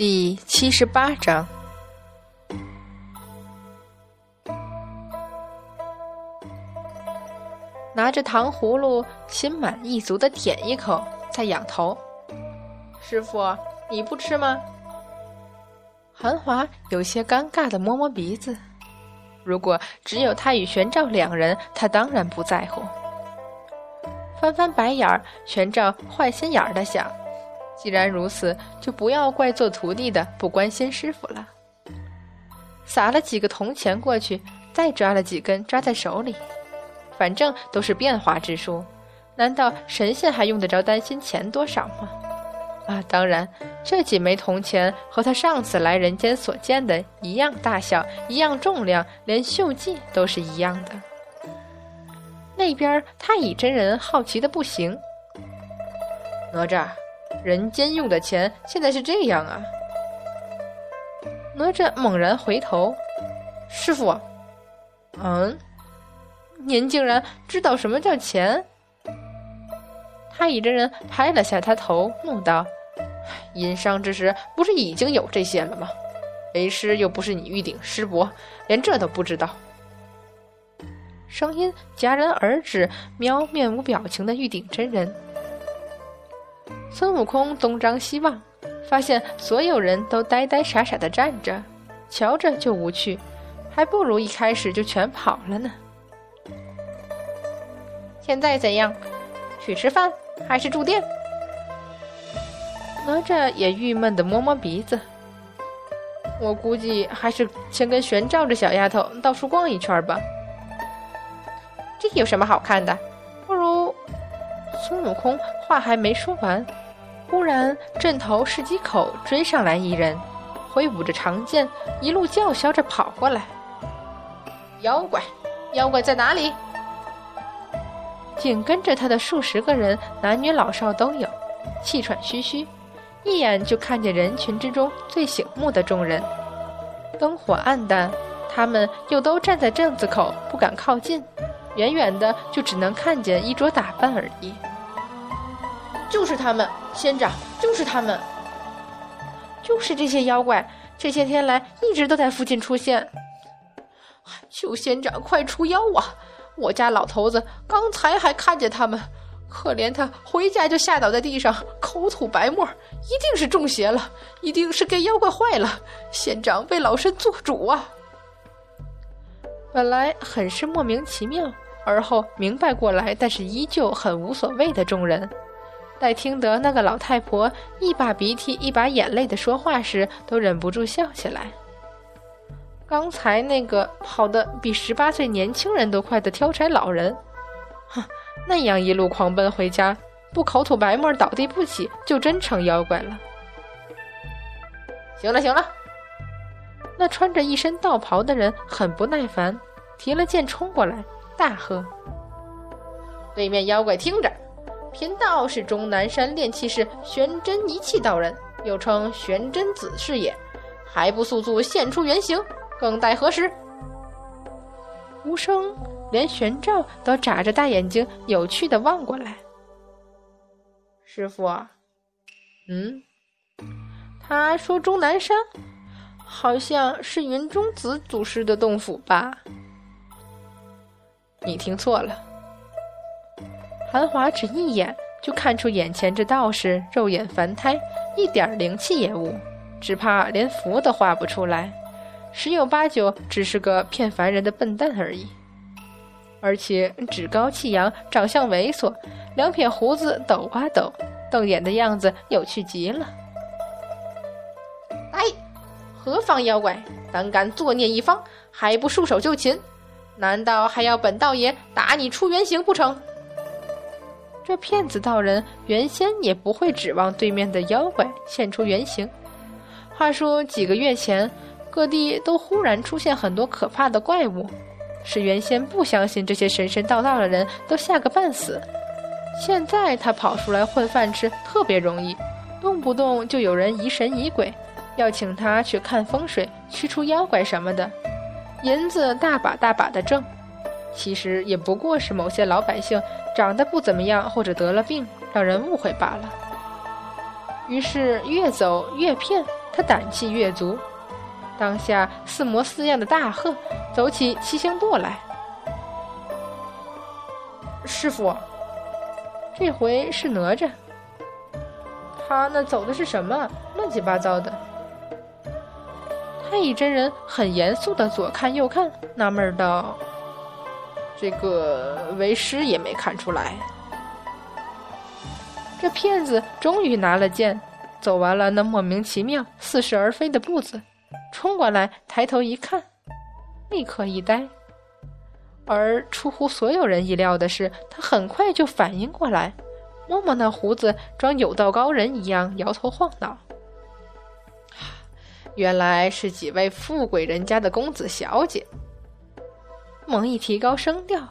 第七十八章，拿着糖葫芦，心满意足的舔一口，再仰头。师傅，你不吃吗？韩华有些尴尬的摸摸鼻子。如果只有他与玄照两人，他当然不在乎。翻翻白眼儿，玄照坏心眼儿的想。既然如此，就不要怪做徒弟的不关心师傅了。撒了几个铜钱过去，再抓了几根抓在手里，反正都是变化之术，难道神仙还用得着担心钱多少吗？啊，当然，这几枚铜钱和他上次来人间所见的一样大小，一样重量，连锈迹都是一样的。那边太乙真人好奇的不行，哪吒。人间用的钱现在是这样啊！哪吒猛然回头，师傅，嗯，您竟然知道什么叫钱？太乙真人拍了下他头，怒道：“殷商之时不是已经有这些了吗？为师又不是你玉鼎师伯，连这都不知道。”声音戛然而止，瞄面无表情的玉鼎真人。孙悟空东张西望，发现所有人都呆呆傻傻的站着，瞧着就无趣，还不如一开始就全跑了呢。现在怎样？去吃饭还是住店？哪吒也郁闷的摸摸鼻子。我估计还是先跟玄照这小丫头到处逛一圈吧。这有什么好看的？不如……孙悟空话还没说完。忽然，镇头市集口追上来一人，挥舞着长剑，一路叫嚣着跑过来。妖怪，妖怪在哪里？紧跟着他的数十个人，男女老少都有，气喘吁吁，一眼就看见人群之中最醒目的众人。灯火暗淡，他们又都站在镇子口，不敢靠近，远远的就只能看见衣着打扮而已。就是他们，仙长，就是他们，就是这些妖怪，这些天来一直都在附近出现。求仙长快出妖啊！我家老头子刚才还看见他们，可怜他回家就吓倒在地上，口吐白沫，一定是中邪了，一定是给妖怪坏了。仙长为老身做主啊！本来很是莫名其妙，而后明白过来，但是依旧很无所谓的众人。待听得那个老太婆一把鼻涕一把眼泪的说话时，都忍不住笑起来。刚才那个跑得比十八岁年轻人都快的挑柴老人，哼，那样一路狂奔回家，不口吐白沫倒地不起，就真成妖怪了。行了行了，那穿着一身道袍的人很不耐烦，提了剑冲过来，大喝：“对面妖怪，听着！”贫道是终南山炼气士玄真一气道人，又称玄真子是也，还不速速现出原形，更待何时？无声，连玄照都眨着大眼睛，有趣的望过来。师傅，嗯，他说终南山，好像是云中子祖师的洞府吧？你听错了。韩华只一眼就看出眼前这道士肉眼凡胎，一点灵气也无，只怕连符都画不出来，十有八九只是个骗凡人的笨蛋而已。而且趾高气扬，长相猥琐，两撇胡子抖啊抖，瞪眼的样子有趣极了。哎，何方妖怪，胆敢作孽一方，还不束手就擒？难道还要本道爷打你出原形不成？这骗子道人原先也不会指望对面的妖怪现出原形。话说几个月前，各地都忽然出现很多可怕的怪物，使原先不相信这些神神道道的人都吓个半死。现在他跑出来混饭吃特别容易，动不动就有人疑神疑鬼，要请他去看风水、驱除妖怪什么的，银子大把大把的挣。其实也不过是某些老百姓长得不怎么样，或者得了病，让人误会罢了。于是越走越骗，他胆气越足，当下似模似样的大喝，走起七星步来。师傅，这回是哪吒。他那走的是什么？乱七八糟的。太乙真人很严肃的左看右看，纳闷道：“这个为师也没看出来。”这骗子终于拿了剑，走完了那莫名其妙、似是而非的步子，冲过来，抬头一看，立刻一呆。而出乎所有人意料的是，他很快就反应过来，摸摸那胡子，装有道高人一样摇头晃脑。原来是几位富贵人家的公子小姐。猛一提高声调，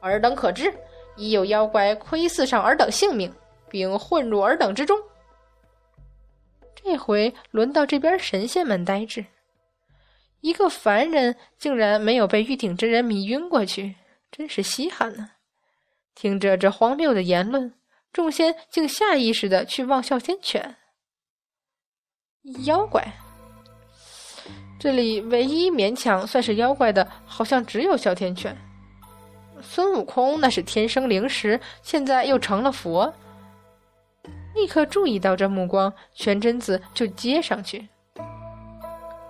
尔等可知？已有妖怪窥伺上尔等性命，并混入尔等之中。这回轮到这边神仙们呆滞，一个凡人竟然没有被玉鼎真人迷晕过去，真是稀罕呢。听着这荒谬的言论，众仙竟下意识的去望哮天犬。妖怪，这里唯一勉强算是妖怪的，好像只有哮天犬。孙悟空那是天生灵石，现在又成了佛。立刻注意到这目光，玄真子就接上去。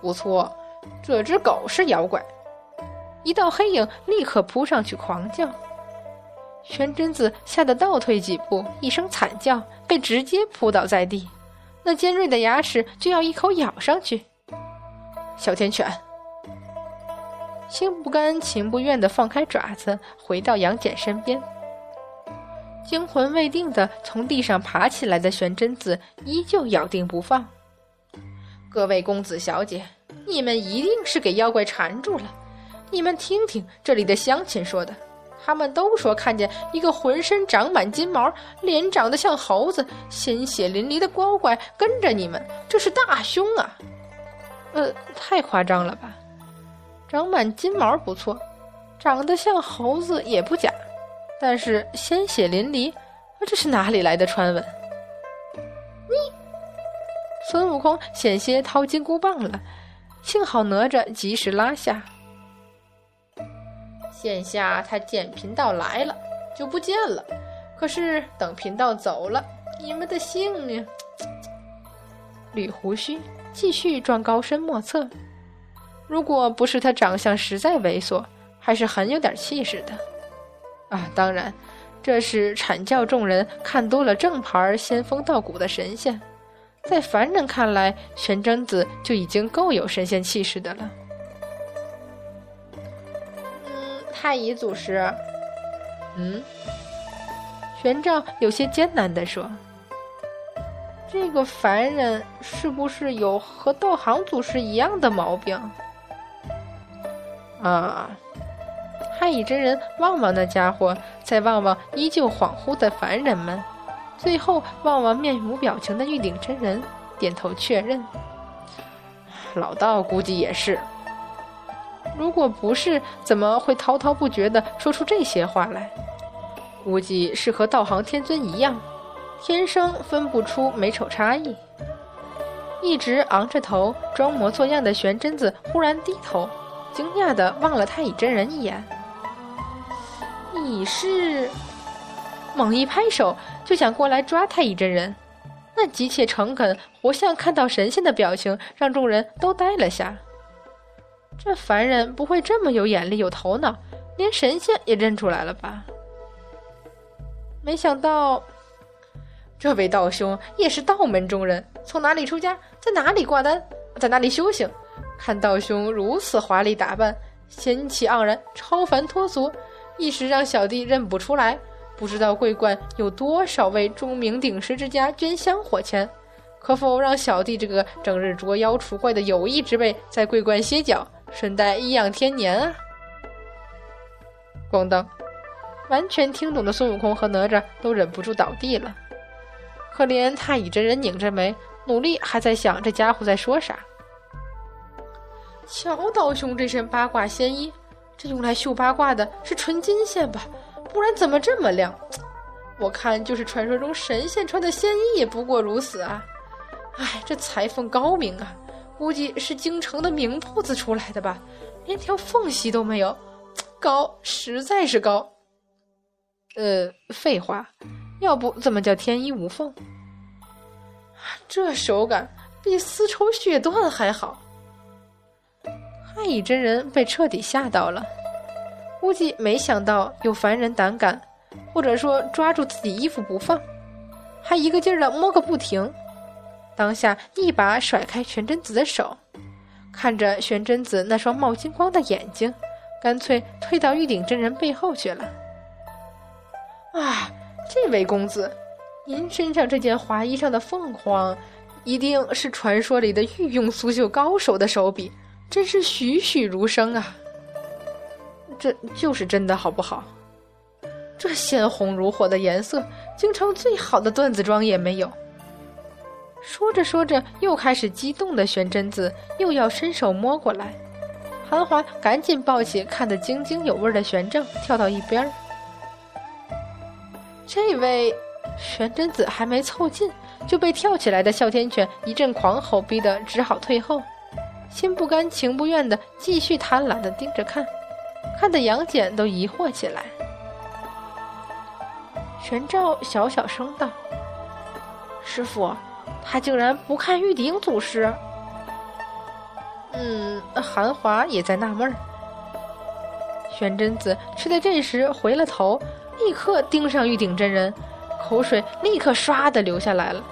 不错，这只狗是妖怪。一道黑影立刻扑上去，狂叫。玄真子吓得倒退几步，一声惨叫，被直接扑倒在地。那尖锐的牙齿就要一口咬上去。小天犬。心不甘情不愿地放开爪子，回到杨戬身边。惊魂未定的从地上爬起来的玄真子依旧咬定不放。各位公子小姐，你们一定是给妖怪缠住了。你们听听这里的乡亲说的，他们都说看见一个浑身长满金毛、脸长得像猴子、鲜血淋漓的妖怪跟着你们，这是大凶啊！呃，太夸张了吧？长满金毛不错，长得像猴子也不假，但是鲜血淋漓，这是哪里来的传闻？你孙悟空险些掏金箍棒了，幸好哪吒及时拉下。现下他见贫道来了，就不见了。可是等贫道走了，你们的性命…… 捋胡须，继续装高深莫测。如果不是他长相实在猥琐，还是很有点气势的，啊！当然，这是阐教众人看多了正牌仙风道骨的神仙，在凡人看来，玄真子就已经够有神仙气势的了。嗯，太乙祖师，嗯，玄奘有些艰难地说：“这个凡人是不是有和道行祖师一样的毛病？”啊！太乙真人望望那家伙，再望望依旧恍惚的凡人们，最后望望面无表情的玉鼎真人，点头确认。老道估计也是，如果不是，怎么会滔滔不绝地说出这些话来？估计是和道行天尊一样，天生分不出美丑差异。一直昂着头装模作样的玄真子忽然低头。惊讶的望了太乙真人一眼，你是？猛一拍手就想过来抓太乙真人，那急切诚恳、活像看到神仙的表情，让众人都呆了下。这凡人不会这么有眼力、有头脑，连神仙也认出来了吧？没想到，这位道兄也是道门中人，从哪里出家，在哪里挂单，在哪里修行？看道兄如此华丽打扮，仙气盎然，超凡脱俗，一时让小弟认不出来。不知道桂冠有多少位钟鸣鼎食之家捐香火钱，可否让小弟这个整日捉妖除怪的有意之辈在桂冠歇脚，顺带颐养天年啊？咣当！完全听懂的孙悟空和哪吒都忍不住倒地了。可怜太乙真人拧着眉，努力还在想这家伙在说啥。乔道兄这身八卦仙衣，这用来绣八卦的是纯金线吧？不然怎么这么亮？我看就是传说中神仙穿的仙衣也不过如此啊！哎，这裁缝高明啊，估计是京城的名铺子出来的吧，连条缝隙都没有，高，实在是高。呃，废话，要不怎么叫天衣无缝？这手感比丝绸血缎还好。太乙真人被彻底吓到了，估计没想到有凡人胆敢，或者说抓住自己衣服不放，还一个劲儿的摸个不停。当下一把甩开玄真子的手，看着玄真子那双冒金光的眼睛，干脆退到玉鼎真人背后去了。啊，这位公子，您身上这件华衣上的凤凰，一定是传说里的御用苏绣高手的手笔。真是栩栩如生啊！这就是真的，好不好？这鲜红如火的颜色，京城最好的缎子庄也没有。说着说着，又开始激动的玄真子又要伸手摸过来，韩华赶紧抱起看得津津有味的玄正，跳到一边儿。这位玄真子还没凑近，就被跳起来的哮天犬一阵狂吼，逼得只好退后。心不甘情不愿的继续贪婪的盯着看，看得杨戬都疑惑起来。玄照小小声道：“师傅，他竟然不看玉鼎祖师。”嗯，韩华也在纳闷儿。玄真子却在这时回了头，立刻盯上玉鼎真人，口水立刻唰的流下来了。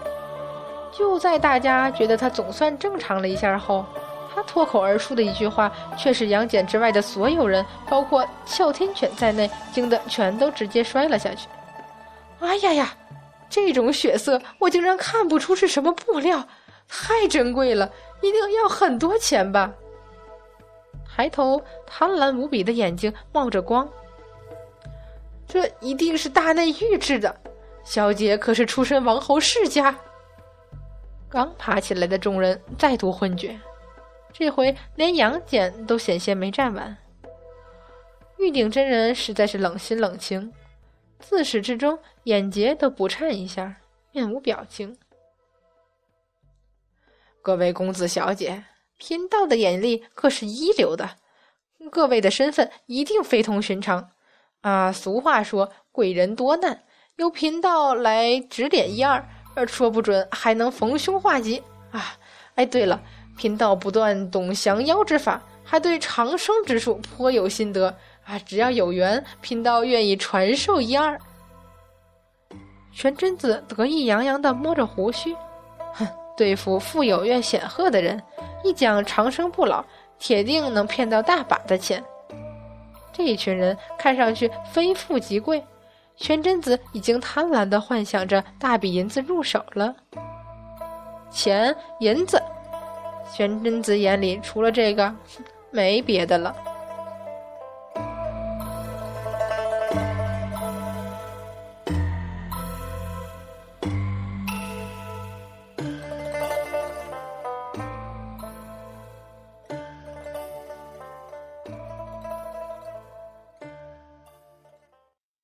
就在大家觉得他总算正常了一下后。他脱口而出的一句话，却使杨戬之外的所有人，包括哮天犬在内，惊得全都直接摔了下去。哎呀呀，这种血色，我竟然看不出是什么布料，太珍贵了，一定要很多钱吧？抬头，贪婪无比的眼睛冒着光，这一定是大内御制的。小姐可是出身王侯世家。刚爬起来的众人再度昏厥。这回连杨戬都险些没站稳。玉鼎真人实在是冷心冷情，自始至终眼睫都不颤一下，面无表情。各位公子小姐，贫道的眼力可是一流的，各位的身份一定非同寻常啊！俗话说贵人多难，由贫道来指点一二，而说不准还能逢凶化吉啊！哎，对了。贫道不断懂降妖之法，还对长生之术颇有心得啊！只要有缘，贫道愿意传授一二。玄真子得意洋洋地摸着胡须，哼，对付富有愿显赫的人，一讲长生不老，铁定能骗到大把的钱。这一群人看上去非富即贵，玄真子已经贪婪地幻想着大笔银子入手了，钱银子。玄真子眼里除了这个，没别的了。